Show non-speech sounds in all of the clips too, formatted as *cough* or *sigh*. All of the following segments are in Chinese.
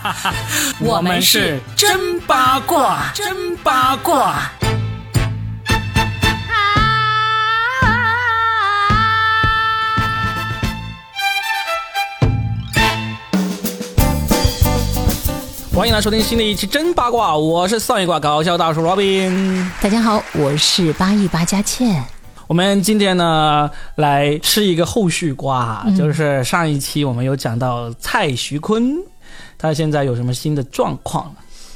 *laughs* 我们是真八卦，真八卦。欢迎来收听新的一期真八卦，我是上一卦搞笑大叔 Robin。大家好，我是八一八佳倩。我们今天呢来吃一个后续瓜，就是上一期我们有讲到蔡徐坤，他现在有什么新的状况？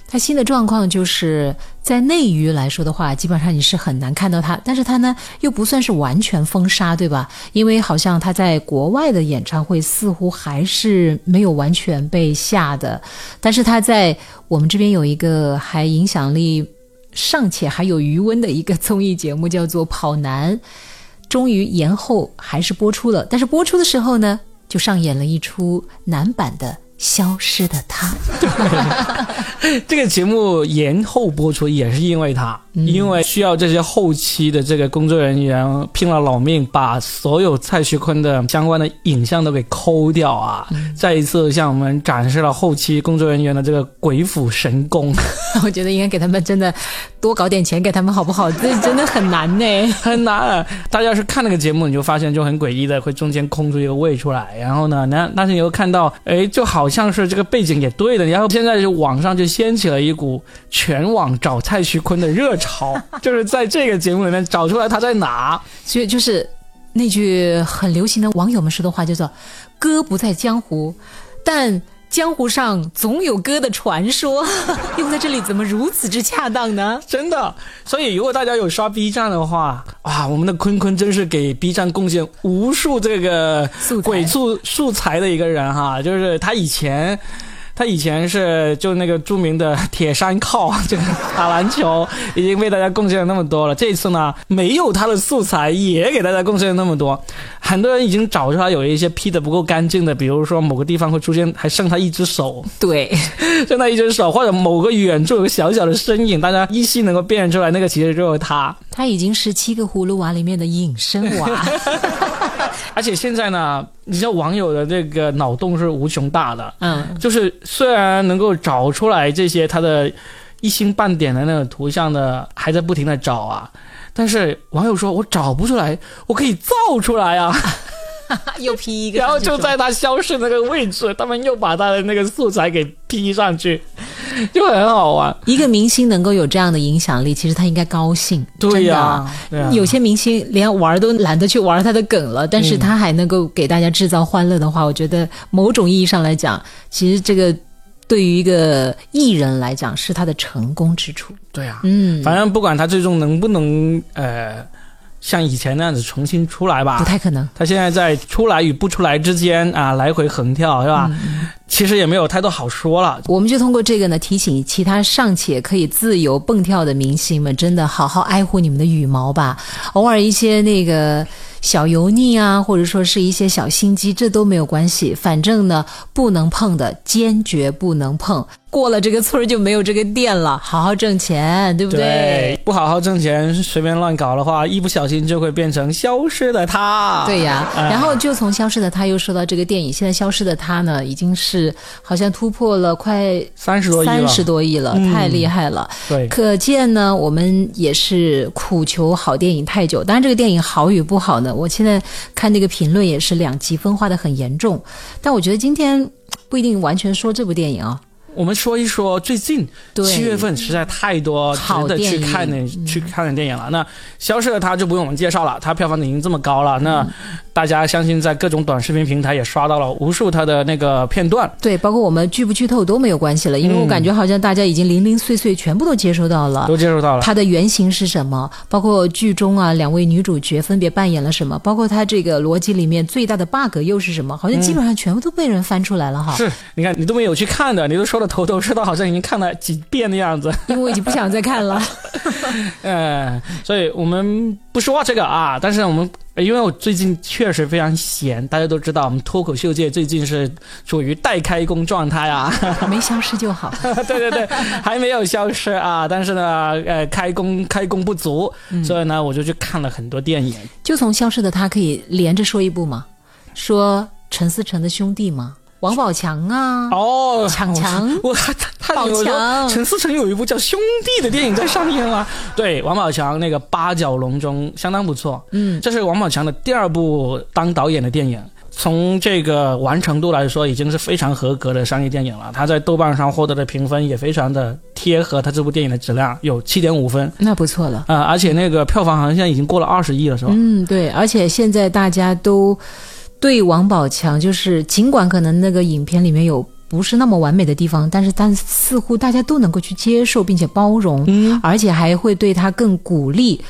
他新的状况就是在内娱来说的话，基本上你是很难看到他，但是他呢又不算是完全封杀，对吧？因为好像他在国外的演唱会似乎还是没有完全被下的，但是他在我们这边有一个还影响力尚且还有余温的一个综艺节目，叫做《跑男》，终于延后还是播出了，但是播出的时候呢，就上演了一出男版的。消失的他，*laughs* 这个节目延后播出也是因为他，因为需要这些后期的这个工作人员拼了老命把所有蔡徐坤的相关的影像都给抠掉啊！再一次向我们展示了后期工作人员的这个鬼斧神工。*laughs* 我觉得应该给他们真的多搞点钱给他们好不好？这真的很难呢，*laughs* 很难。大家要是看那个节目，你就发现就很诡异的，会中间空出一个位出来，然后呢，那但是你又看到，哎，就好。好像是这个背景也对的，然后现在就网上就掀起了一股全网找蔡徐坤的热潮，*laughs* 就是在这个节目里面找出来他在哪，所以就是那句很流行的网友们说的话，叫做“哥不在江湖”，但。江湖上总有歌的传说，*laughs* 用在这里怎么如此之恰当呢？真的，所以如果大家有刷 B 站的话，啊，我们的坤坤真是给 B 站贡献无数这个鬼畜素材的一个人哈，就是他以前。他以前是就那个著名的铁山靠，这个打篮球已经为大家贡献了那么多了。这一次呢，没有他的素材也给大家贡献了那么多。很多人已经找出来有一些 P 的不够干净的，比如说某个地方会出现还剩他一只手，*laughs* 对，剩他一只手，或者某个远处有个小小的身影，大家依稀能够辨认出来，那个其实就是他。他已经是七个葫芦娃里面的隐身娃。而且现在呢，你知道网友的这个脑洞是无穷大的，嗯，就是虽然能够找出来这些他的一星半点的那种图像的，还在不停的找啊，但是网友说我找不出来，我可以造出来啊。*laughs* 又 P 一个，然后就在他消失那个位置，他们又把他的那个素材给 P 上去，*laughs* 就很好玩。一个明星能够有这样的影响力，其实他应该高兴。对呀，有些明星连玩都懒得去玩他的梗了，但是他还能够给大家制造欢乐的话，我觉得某种意义上来讲，其实这个对于一个艺人来讲是他的成功之处。对呀，嗯，反正不管他最终能不能呃。像以前那样子重新出来吧，不太可能。他现在在出来与不出来之间啊，来回横跳，是吧？其实也没有太多好说了。我们就通过这个呢，提醒其他尚且可以自由蹦跳的明星们，真的好好爱护你们的羽毛吧。偶尔一些那个。小油腻啊，或者说是一些小心机，这都没有关系。反正呢，不能碰的，坚决不能碰。过了这个村就没有这个店了。好好挣钱，对不对？不好好挣钱，随便乱搞的话，一不小心就会变成消失的他。对呀，然后就从消失的他又说到这个电影。现在消失的他呢，已经是好像突破了快三十多亿三十多亿了，太厉害了。对，可见呢，我们也是苦求好电影太久。当然，这个电影好与不好呢？我现在看那个评论也是两极分化的很严重，但我觉得今天不一定完全说这部电影啊。我们说一说最近七月份实在太多值得去看的去看的电影了。那消失的他就不用我们介绍了，他票房已经这么高了。那大家相信在各种短视频平台也刷到了无数他的那个片段。对，包括我们剧不剧透都没有关系了，因为我感觉好像大家已经零零碎碎全部都接收到了，都接收到了。它的原型是什么？包括剧中啊两位女主角分别扮演了什么？包括它这个逻辑里面最大的 bug 又是什么？好像基本上全部都被人翻出来了哈。是，你看你都没有去看的，你都说的。头头是道，好像已经看了几遍的样子，*laughs* 因为我已经不想再看了。*laughs* 嗯，所以我们不说这个啊，但是我们因为我最近确实非常闲，大家都知道，我们脱口秀界最近是处于待开工状态啊，*laughs* 没消失就好。对对对，还没有消失啊，但是呢，呃，开工开工不足，所以呢，我就去看了很多电影。就从消失的他可以连着说一部吗？说陈思诚的兄弟吗？王宝强啊，哦，强强，我他他宝强，陈思诚有一部叫《兄弟》的电影在上映啊。对，王宝强那个八角笼中相当不错，嗯，这是王宝强的第二部当导演的电影。从这个完成度来说，已经是非常合格的商业电影了。他在豆瓣上获得的评分也非常的贴合他这部电影的质量，有七点五分，那不错了啊！而且那个票房好像现在已经过了二十亿了，是吧？嗯，对。而且现在大家都对王宝强，就是尽管可能那个影片里面有。不是那么完美的地方，但是但似乎大家都能够去接受并且包容，嗯，而且还会对他更鼓励。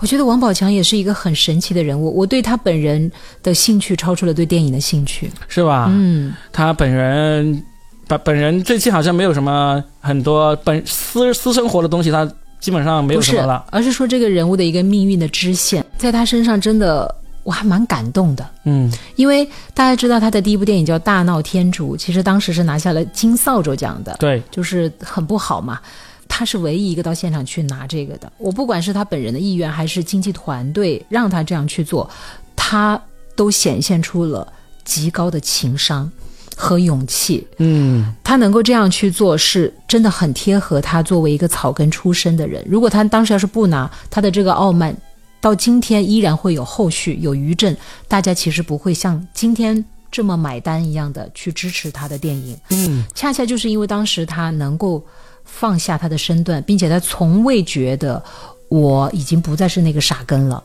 我觉得王宝强也是一个很神奇的人物，我对他本人的兴趣超出了对电影的兴趣，是吧？嗯，他本人本本人最近好像没有什么很多本私私生活的东西，他基本上没有什么了，而是说这个人物的一个命运的支线，在他身上真的。我还蛮感动的，嗯，因为大家知道他的第一部电影叫《大闹天竺》，其实当时是拿下了金扫帚奖的，对，就是很不好嘛。他是唯一一个到现场去拿这个的。我不管是他本人的意愿，还是经纪团队让他这样去做，他都显现出了极高的情商和勇气。嗯，他能够这样去做，是真的很贴合他作为一个草根出身的人。如果他当时要是不拿他的这个傲慢。到今天依然会有后续有余震，大家其实不会像今天这么买单一样的去支持他的电影。嗯，恰恰就是因为当时他能够放下他的身段，并且他从未觉得我已经不再是那个傻根了。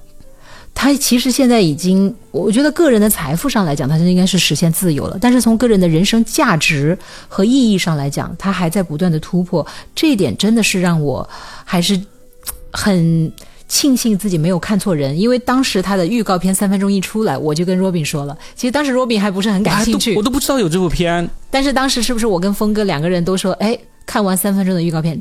他其实现在已经，我觉得个人的财富上来讲，他就应该是实现自由了。但是从个人的人生价值和意义上来讲，他还在不断的突破。这一点真的是让我还是很。庆幸自己没有看错人，因为当时他的预告片三分钟一出来，我就跟 Robin 说了。其实当时 Robin 还不是很感兴趣，我都不知道有这部片。但是当时是不是我跟峰哥两个人都说，哎，看完三分钟的预告片。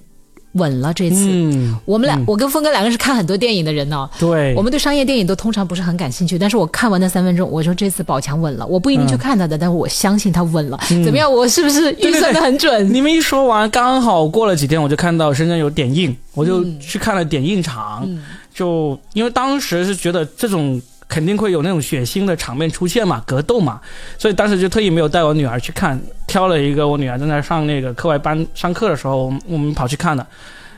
稳了这次，我们俩，我跟峰哥两个是看很多电影的人呢。对，我们对商业电影都通常不是很感兴趣。但是我看完那三分钟，我说这次宝强稳了。我不一定去看他的，但是我相信他稳了。怎么样？我是不是预算的很准？你们一说完，刚好过了几天，我就看到深圳有点映，我就去看了点映场。就因为当时是觉得这种。肯定会有那种血腥的场面出现嘛，格斗嘛，所以当时就特意没有带我女儿去看，挑了一个我女儿正在上那个课外班上课的时候，我们跑去看的。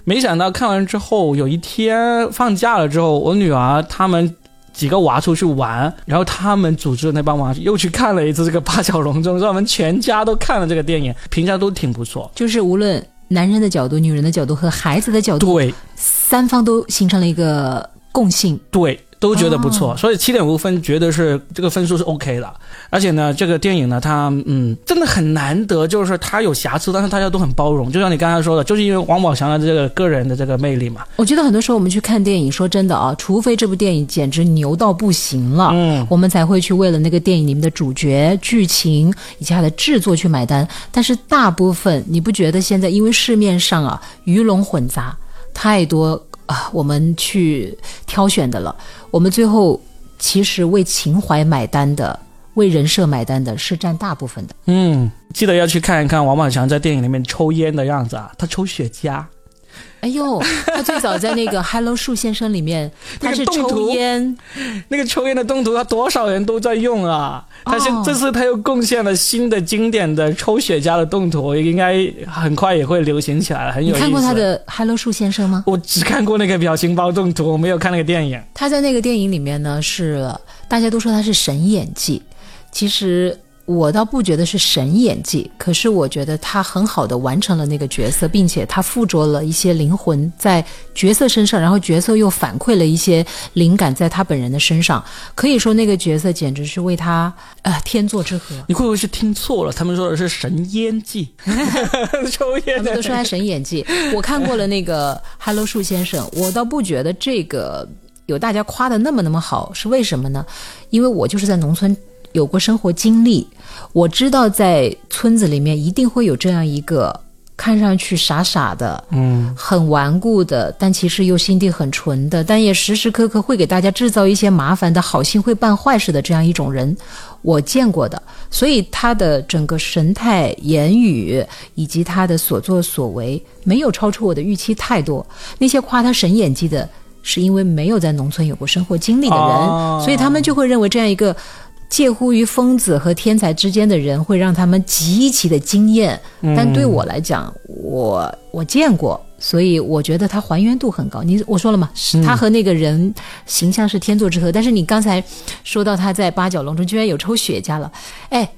没想到看完之后，有一天放假了之后，我女儿他们几个娃出去玩，然后他们组织的那帮娃又去看了一次这个八角笼中，让我们全家都看了这个电影，评价都挺不错。就是无论男人的角度、女人的角度和孩子的角度，对，三方都形成了一个共性。对。都觉得不错，所以七点五分绝对是这个分数是 OK 的。而且呢，这个电影呢，它嗯，真的很难得，就是它有瑕疵，但是大家都很包容。就像你刚才说的，就是因为王宝强的这个个人的这个魅力嘛。我觉得很多时候我们去看电影，说真的啊，除非这部电影简直牛到不行了，嗯，我们才会去为了那个电影里面的主角、剧情以及它的制作去买单。但是大部分，你不觉得现在因为市面上啊鱼龙混杂，太多。啊，我们去挑选的了。我们最后其实为情怀买单的，为人设买单的是占大部分的。嗯，记得要去看一看王宝强在电影里面抽烟的样子啊，他抽雪茄。哎呦，他最早在那个 *laughs*《Hello 树先生》里面，他是抽烟，*laughs* 那个抽烟的动图，他多少人都在用啊！他现这次他又贡献了新的经典的抽雪茄的动图，应该很快也会流行起来了，很有意思。你看过他的《Hello 树先生》吗？我只看过那个表情包动图，我没有看那个电影。他在那个电影里面呢，是大家都说他是神演技，其实。我倒不觉得是神演技，可是我觉得他很好的完成了那个角色，并且他附着了一些灵魂在角色身上，然后角色又反馈了一些灵感在他本人的身上。可以说那个角色简直是为他呃天作之合。你会不会是听错了？他们说的是神烟技，抽烟。他们都说他神演技。我看过了那个《Hello 树先生》，我倒不觉得这个有大家夸的那么那么好，是为什么呢？因为我就是在农村。有过生活经历，我知道在村子里面一定会有这样一个看上去傻傻的，嗯，很顽固的，但其实又心地很纯的，但也时时刻刻会给大家制造一些麻烦的好心会办坏事的这样一种人，我见过的。所以他的整个神态、言语以及他的所作所为，没有超出我的预期太多。那些夸他神演技的，是因为没有在农村有过生活经历的人，所以他们就会认为这样一个。介乎于疯子和天才之间的人会让他们极其的惊艳。但对我来讲，我我见过，所以我觉得他还原度很高。你我说了嘛，他和那个人形象是天作之合。但是你刚才说到他在八角笼中居然有抽雪茄了，哎。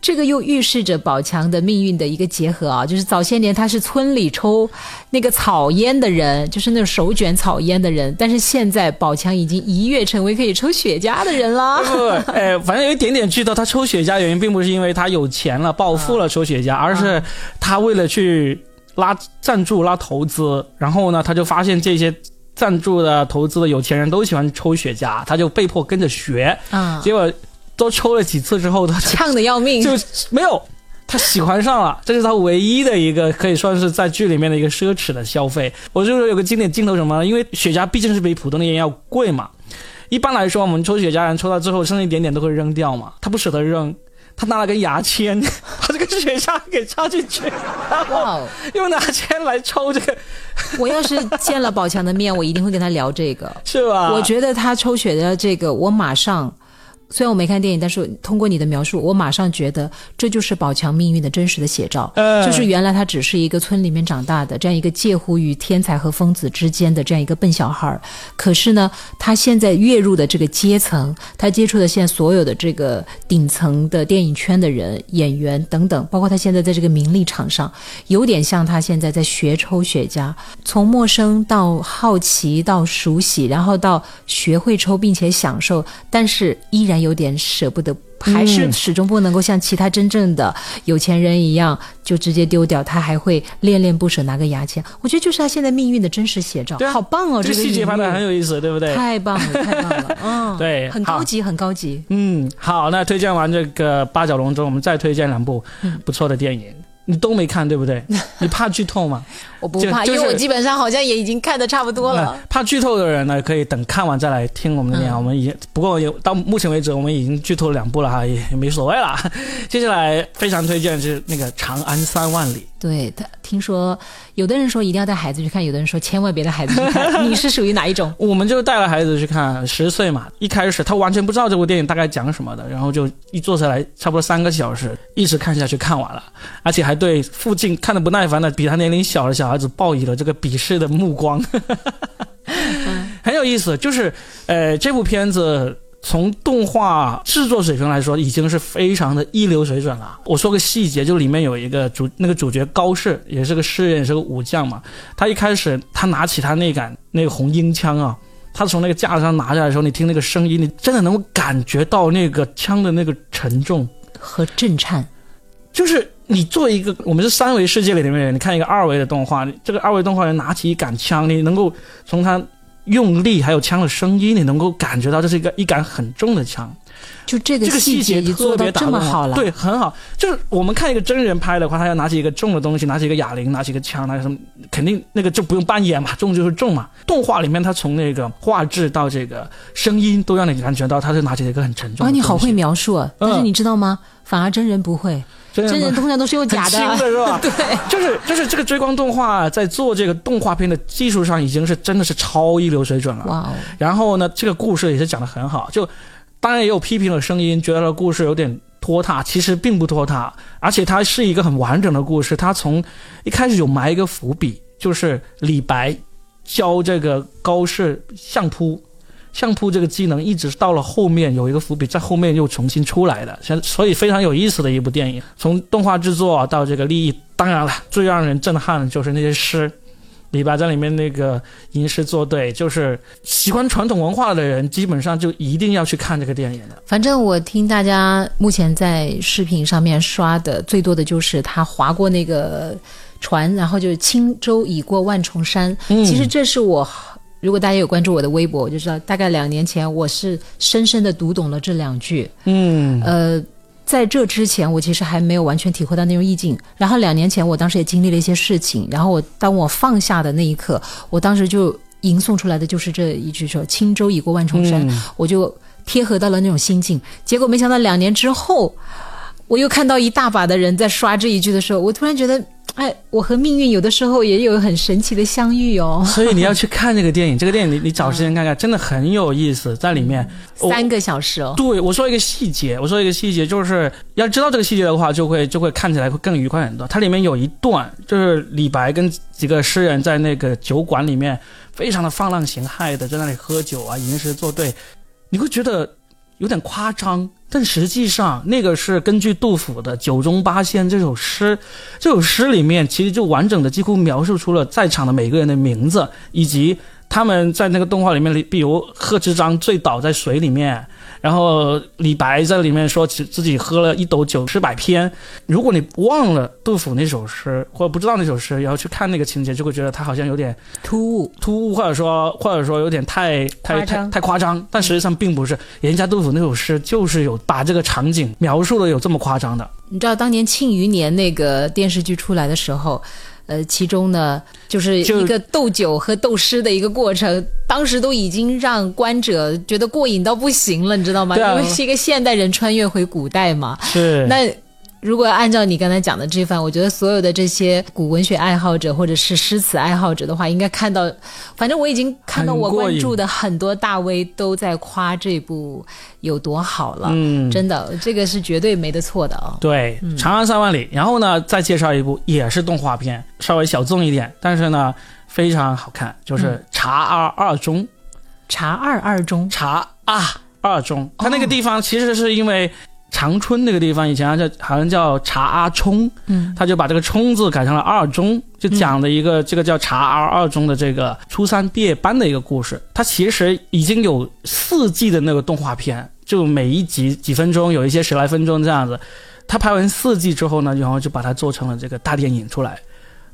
这个又预示着宝强的命运的一个结合啊，就是早些年他是村里抽那个草烟的人，就是那种手卷草烟的人，但是现在宝强已经一跃成为可以抽雪茄的人了。不，哎，反正有一点点剧透，他抽雪茄原因并不是因为他有钱了暴富了抽雪茄，*laughs* 而是他为了去拉赞助拉投资，然后呢，他就发现这些赞助的投资的有钱人都喜欢抽雪茄，他就被迫跟着学，嗯，结果。都抽了几次之后，他呛的要命，就没有他喜欢上了。这是他唯一的一个可以算是在剧里面的一个奢侈的消费。我就是有个经典镜头什么？因为雪茄毕竟是比普通的烟要贵嘛。一般来说，我们抽雪茄人抽到最后剩一点点都会扔掉嘛。他不舍得扔，他拿了根牙签，把这个雪茄给插进去，然后 *laughs* 用牙签来抽这个。我要是见了宝强的面，我一定会跟他聊这个，*laughs* 是吧？我觉得他抽雪的这个，我马上。虽然我没看电影，但是通过你的描述，我马上觉得这就是宝强命运的真实的写照。就是原来他只是一个村里面长大的这样一个介乎于天才和疯子之间的这样一个笨小孩儿，可是呢，他现在跃入的这个阶层，他接触的现在所有的这个顶层的电影圈的人、演员等等，包括他现在在这个名利场上，有点像他现在在学抽雪茄，从陌生到好奇到熟悉，然后到学会抽并且享受，但是依然。有点舍不得，还是始终不能够像其他真正的有钱人一样就直接丢掉，他还会恋恋不舍拿个牙签。我觉得就是他现在命运的真实写照，好棒哦！这个细节拍的很有意思，对不对？太棒了，太棒了，嗯，*laughs* 对，很高级，很高级。嗯，好，那推荐完这个八角笼中，我们再推荐两部不错的电影。你都没看对不对？*laughs* 你怕剧透吗？我不怕，因为我基本上好像也已经看的差不多了。怕剧透的人呢，可以等看完再来听我们的念。我们已经不过也到目前为止，我们已经剧透了两部了哈，也也没所谓了。*laughs* 接下来非常推荐是那个《长安三万里》。对他听说，有的人说一定要带孩子去看，有的人说千万别带孩子去看。你是属于哪一种？*laughs* 我们就带了孩子去看，十岁嘛，一开始他完全不知道这部电影大概讲什么的，然后就一坐下来，差不多三个小时，一直看下去，看完了，而且还对附近看的不耐烦的比他年龄小的小孩子报以了这个鄙视的目光，*laughs* 很有意思。就是，呃，这部片子。从动画制作水平来说，已经是非常的一流水准了。我说个细节，就里面有一个主，那个主角高适也是个诗人，也是个武将嘛。他一开始他拿起他那杆那个红缨枪啊，他从那个架子上拿下来的时候，你听那个声音，你真的能够感觉到那个枪的那个沉重和震颤。就是你做一个我们是三维世界里面的人，你看一个二维的动画，这个二维动画人拿起一杆枪，你能够从他。用力还有枪的声音，你能够感觉到这是一个一杆很重的枪，就这个这个细节做别这么好了，对，很好。就是我们看一个真人拍的话，他要拿起一个重的东西，拿起一个哑铃，拿起一个枪，拿什么，肯定那个就不用扮演嘛，重就是重嘛。动画里面他从那个画质到这个声音都让你感觉到他是拿起一个很沉重。啊，你好会描述，啊但是你知道吗？反而真人不会。真人通常都是用假的，是吧？*laughs* 对，就是就是这个追光动画在做这个动画片的技术上已经是真的是超一流水准了。哇哦！然后呢，这个故事也是讲的很好，就当然也有批评的声音，觉得故事有点拖沓，其实并不拖沓，而且它是一个很完整的故事。它从一开始有埋一个伏笔，就是李白教这个高适相扑。相扑这个技能一直到了后面有一个伏笔，在后面又重新出来的，所以非常有意思的一部电影。从动画制作到这个利益，当然了，最让人震撼的就是那些诗，李白在里面那个吟诗作对，就是喜欢传统文化的人，基本上就一定要去看这个电影的。反正我听大家目前在视频上面刷的最多的就是他划过那个船，然后就是轻舟已过万重山。其实这是我。如果大家有关注我的微博，我就知道大概两年前我是深深的读懂了这两句。嗯，呃，在这之前我其实还没有完全体会到那种意境。然后两年前我当时也经历了一些事情，然后我当我放下的那一刻，我当时就吟诵出来的就是这一句说“轻舟已过万重山”，我就贴合到了那种心境。结果没想到两年之后，我又看到一大把的人在刷这一句的时候，我突然觉得。哎，我和命运有的时候也有很神奇的相遇哦。所以你要去看这个电影，这个电影你你找时间看看，真的很有意思，在里面 *laughs* 三个小时哦。对，我说一个细节，我说一个细节，就是要知道这个细节的话，就会就会看起来会更愉快很多。它里面有一段，就是李白跟几个诗人在那个酒馆里面，非常的放浪形骸的在那里喝酒啊，吟诗作对，你会觉得有点夸张。但实际上，那个是根据杜甫的《酒中八仙》这首诗，这首诗里面其实就完整的几乎描述出了在场的每个人的名字，以及他们在那个动画里面，比如贺知章醉倒在水里面。然后李白在里面说自自己喝了一斗酒诗百篇。如果你忘了杜甫那首诗，或者不知道那首诗，然后去看那个情节，就会觉得他好像有点突兀，突兀，或者说或者说有点太太太太夸张。但实际上并不是，人家杜甫那首诗就是有把这个场景描述的有这么夸张的。你知道当年《庆余年》那个电视剧出来的时候。呃，其中呢，就是一个斗酒和斗诗的一个过程，当时都已经让观者觉得过瘾到不行了，你知道吗？因为是一个现代人穿越回古代嘛。是。那。如果按照你刚才讲的这番，我觉得所有的这些古文学爱好者或者是诗词爱好者的话，应该看到，反正我已经看到我关注的很多大 V 都在夸这部有多好了。嗯，真的，这个是绝对没得错的啊。对，《长安三万里》，然后呢，再介绍一部也是动画片，稍微小众一点，但是呢非常好看，就是《茶二二中》。茶二二中，茶啊二中，它那个地方其实是因为。长春那个地方以前叫好像叫茶阿冲，嗯，他就把这个冲字改成了二中，就讲了一个这个叫茶阿二中的这个初三毕业班的一个故事。它其实已经有四季的那个动画片，就每一集几分钟，有一些十来分钟这样子。他拍完四季之后呢，然后就把它做成了这个大电影出来，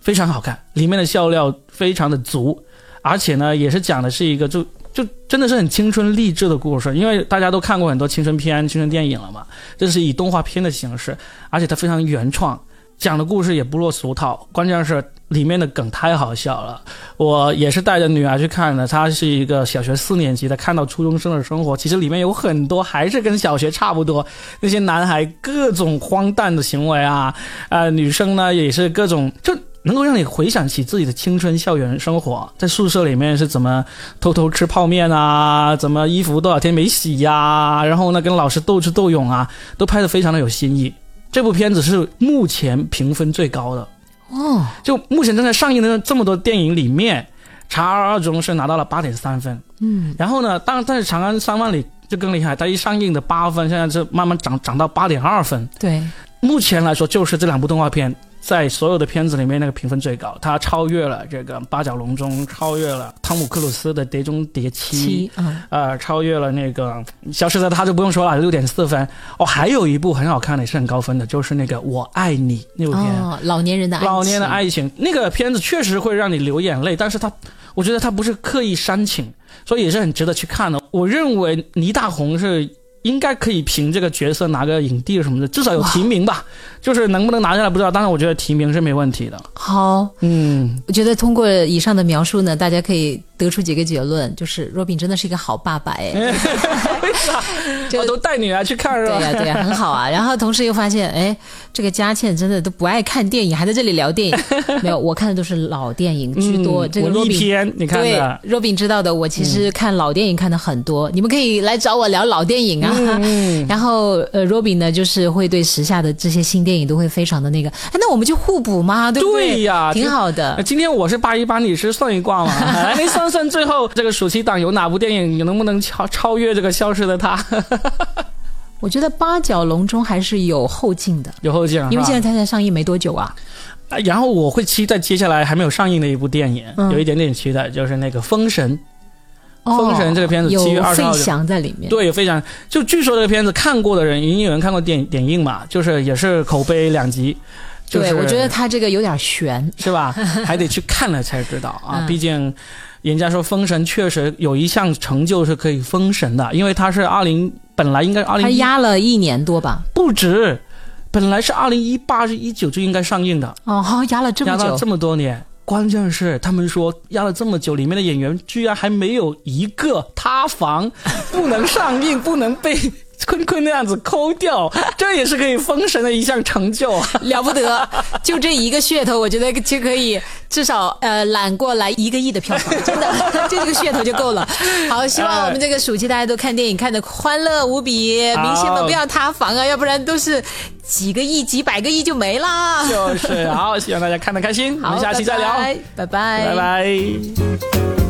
非常好看，里面的笑料非常的足，而且呢，也是讲的是一个就。就真的是很青春励志的故事，因为大家都看过很多青春片、青春电影了嘛。这是以动画片的形式，而且它非常原创，讲的故事也不落俗套。关键是里面的梗太好笑了。我也是带着女儿去看的，她是一个小学四年级的，看到初中生的生活，其实里面有很多还是跟小学差不多。那些男孩各种荒诞的行为啊，啊，女生呢也是各种就。能够让你回想起自己的青春校园生活，在宿舍里面是怎么偷偷吃泡面啊，怎么衣服多少天没洗呀，然后呢跟老师斗智斗勇啊，都拍得非常的有新意。这部片子是目前评分最高的哦，就目前正在上映的这么多电影里面，《查二二中》是拿到了八点三分，嗯，然后呢，当然在《长安三万里》就更厉害，它一上映的八分，现在是慢慢涨涨到八点二分，对，目前来说就是这两部动画片。在所有的片子里面，那个评分最高，它超越了这个《八角笼中》，超越了汤姆克鲁斯的《碟中谍七》，呃，超越了那个《消失的他》，就不用说了，六点四分。哦，还有一部很好看的，也是很高分的，就是那个《我爱你》那部片，老年人的老年的爱情，那个片子确实会让你流眼泪，但是它，我觉得它不是刻意煽情，所以也是很值得去看的。我认为倪大红是。应该可以凭这个角色拿个影帝什么的，至少有提名吧。就是能不能拿下来不知道，但是我觉得提名是没问题的。好，嗯，我觉得通过以上的描述呢，大家可以。得出几个结论，就是若饼真的是一个好爸爸哎，*laughs* 为啥？*laughs* 我都带女儿去看是吧？对呀对呀，很好啊。*laughs* 然后同时又发现，哎，这个佳倩真的都不爱看电影，还在这里聊电影。*laughs* 没有，我看的都是老电影居多。这个若饼，你看对，若饼知道的，我其实看老电影看的很多。你们可以来找我聊老电影啊。然后呃，若饼呢，就是会对时下的这些新电影都会非常的那个。哎，那我们就互补嘛，对不对？对呀，挺好的。今天我是八一八，你是算一卦嘛？来算。算最后这个暑期档有哪部电影，你能不能超超越这个消失的他？*laughs* 我觉得八角笼中还是有后劲的，有后劲，因为现在它才上映没多久啊。然后我会期待接下来还没有上映的一部电影，有一点点期待，就是那个《封神》。封神这个片子七月二十号在里面，对，非常就据说这个片子看过的人，已经有人看过电点映嘛，就是也是口碑两极。对，我觉得他这个有点悬，是吧？*laughs* 还得去看了才知道啊。毕竟，人家说封神确实有一项成就是可以封神的，因为他是二零，本来应该二零，他压了一年多吧？不止，本来是二零一八是一九就应该上映的。哦，压了这么久，压了这么多年。关键是他们说压了这么久，里面的演员居然还没有一个塌房，*laughs* *laughs* 不能上映，不能被坤坤那样子抠掉，这也是可以封神的一项成就，了不得！就这一个噱头，我觉得就可以至少呃揽过来一个亿的票房，真的，就 *laughs* 这个噱头就够了。好，希望我们这个暑期大家都看电影看的欢乐无比，明星们不要塌房啊，要不然都是几个亿、几百个亿就没了。就是，好，希望大家看的开心，我们下期再聊，拜拜，拜拜。